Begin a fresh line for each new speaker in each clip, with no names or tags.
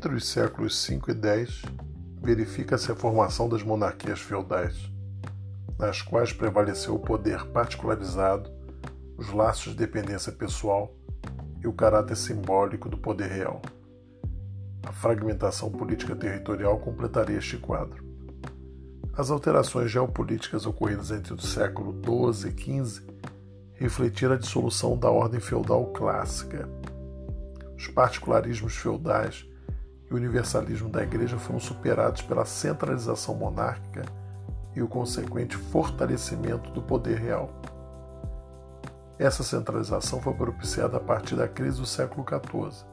Entre os séculos 5 e 10, verifica-se a formação das monarquias feudais, nas quais prevaleceu o poder particularizado, os laços de dependência pessoal e o caráter simbólico do poder real. A fragmentação política territorial completaria este quadro. As alterações geopolíticas ocorridas entre o século XII e XV refletiram a dissolução da ordem feudal clássica. Os particularismos feudais e o universalismo da Igreja foram superados pela centralização monárquica e o consequente fortalecimento do poder real. Essa centralização foi propiciada a partir da crise do século XIV,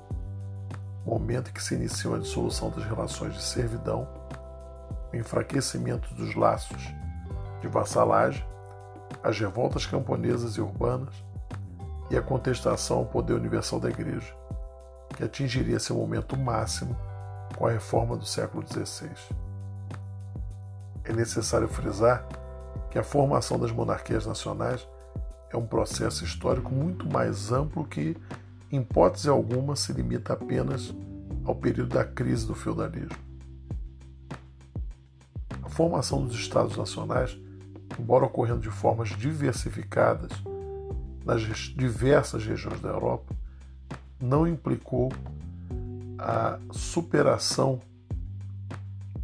momento em que se iniciou a dissolução das relações de servidão, o enfraquecimento dos laços de vassalagem, as revoltas camponesas e urbanas e a contestação ao poder universal da Igreja, que atingiria seu momento máximo com a reforma do século XVI. É necessário frisar que a formação das monarquias nacionais é um processo histórico muito mais amplo que, em hipótese alguma, se limita apenas ao período da crise do feudalismo. A formação dos Estados nacionais, embora ocorrendo de formas diversificadas nas diversas regiões da Europa, não implicou a superação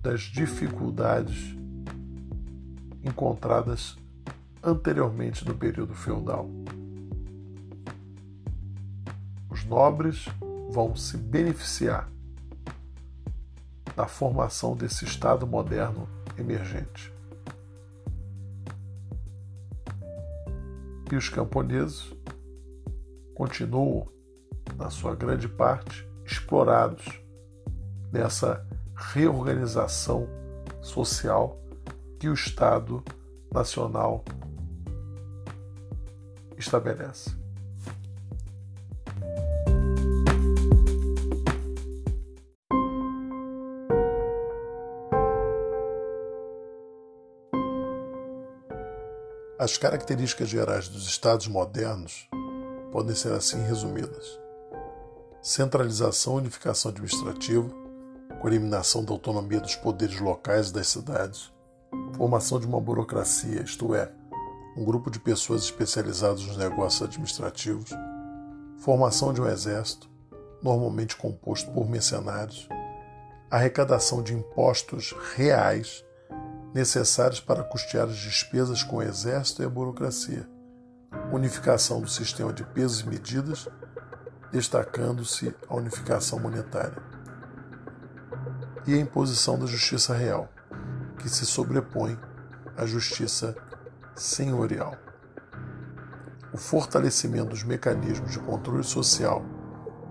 das dificuldades encontradas anteriormente no período feudal. Os nobres vão se beneficiar da formação desse Estado moderno emergente. E os camponeses continuam, na sua grande parte, explorados nessa reorganização social que o Estado Nacional estabelece. As características gerais dos estados modernos podem ser assim resumidas: centralização e unificação administrativa, com eliminação da autonomia dos poderes locais e das cidades, formação de uma burocracia, isto é, um grupo de pessoas especializadas nos negócios administrativos, formação de um exército, normalmente composto por mercenários, arrecadação de impostos reais necessários para custear as despesas com o exército e a burocracia, unificação do sistema de pesos e medidas destacando-se a unificação monetária, e a imposição da justiça real, que se sobrepõe à justiça senhorial. O fortalecimento dos mecanismos de controle social,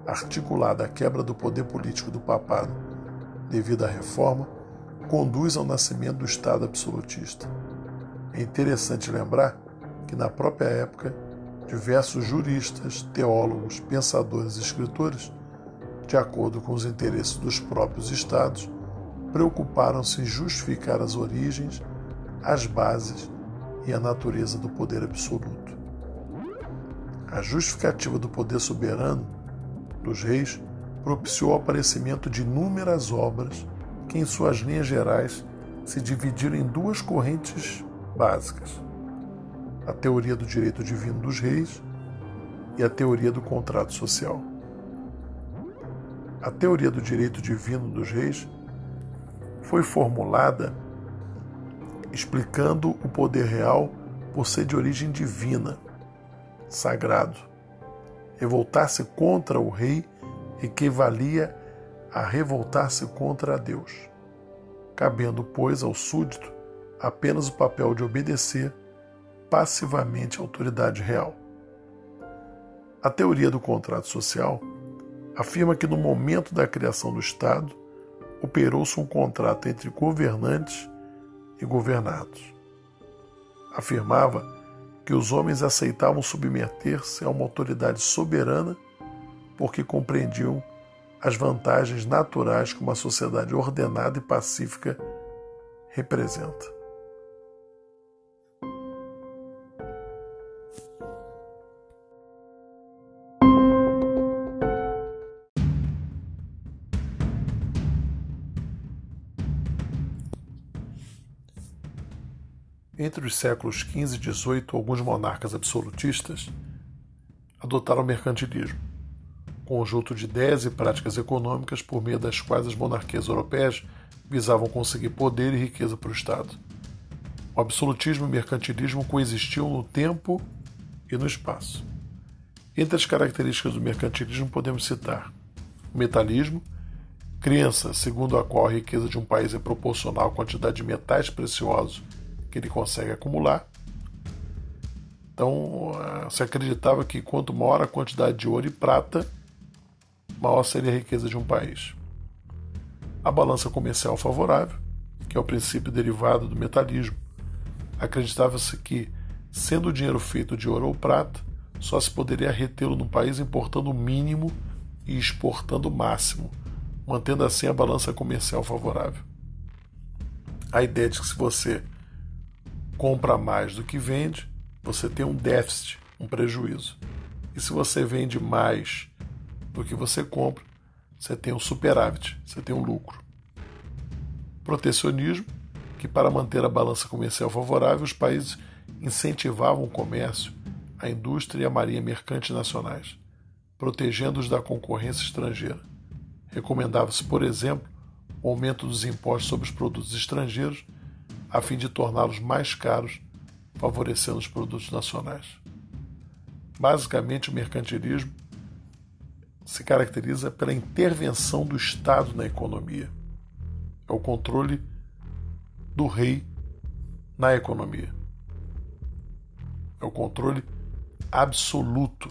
articulado à quebra do poder político do papado devido à reforma, conduz ao nascimento do Estado absolutista. É interessante lembrar que, na própria época, diversos juristas, teólogos, pensadores e escritores, de acordo com os interesses dos próprios estados, preocuparam-se em justificar as origens, as bases e a natureza do poder absoluto. A justificativa do poder soberano dos reis propiciou o aparecimento de inúmeras obras que, em suas linhas gerais, se dividiram em duas correntes básicas a teoria do direito divino dos reis e a teoria do contrato social. A teoria do direito divino dos reis foi formulada explicando o poder real por ser de origem divina, sagrado. Revoltar-se contra o rei equivalia a revoltar-se contra Deus, cabendo, pois, ao súdito apenas o papel de obedecer passivamente a autoridade real. A teoria do contrato social afirma que no momento da criação do Estado operou-se um contrato entre governantes e governados. Afirmava que os homens aceitavam submeter-se a uma autoridade soberana porque compreendiam as vantagens naturais que uma sociedade ordenada e pacífica representa. Entre os séculos XV e XVIII, alguns monarcas absolutistas adotaram o mercantilismo, conjunto de ideias e práticas econômicas por meio das quais as monarquias europeias visavam conseguir poder e riqueza para o Estado. O absolutismo e o mercantilismo coexistiam no tempo e no espaço. Entre as características do mercantilismo podemos citar o metalismo, crença segundo a qual a riqueza de um país é proporcional à quantidade de metais preciosos que ele consegue acumular. Então, eh, se acreditava que quanto maior a quantidade de ouro e prata, maior seria a riqueza de um país. A balança comercial favorável, que é o princípio derivado do metalismo, acreditava-se que, sendo o dinheiro feito de ouro ou prata, só se poderia retê-lo no país importando o mínimo e exportando o máximo, mantendo assim a balança comercial favorável. A ideia de que se você compra mais do que vende, você tem um déficit, um prejuízo. E se você vende mais do que você compra, você tem um superávit, você tem um lucro. Protecionismo, que para manter a balança comercial favorável, os países incentivavam o comércio, a indústria e a marinha mercante nacionais, protegendo-os da concorrência estrangeira. Recomendava-se, por exemplo, o aumento dos impostos sobre os produtos estrangeiros, a fim de torná-los mais caros, favorecendo os produtos nacionais. Basicamente, o mercantilismo se caracteriza pela intervenção do Estado na economia. É o controle do rei na economia. É o controle absoluto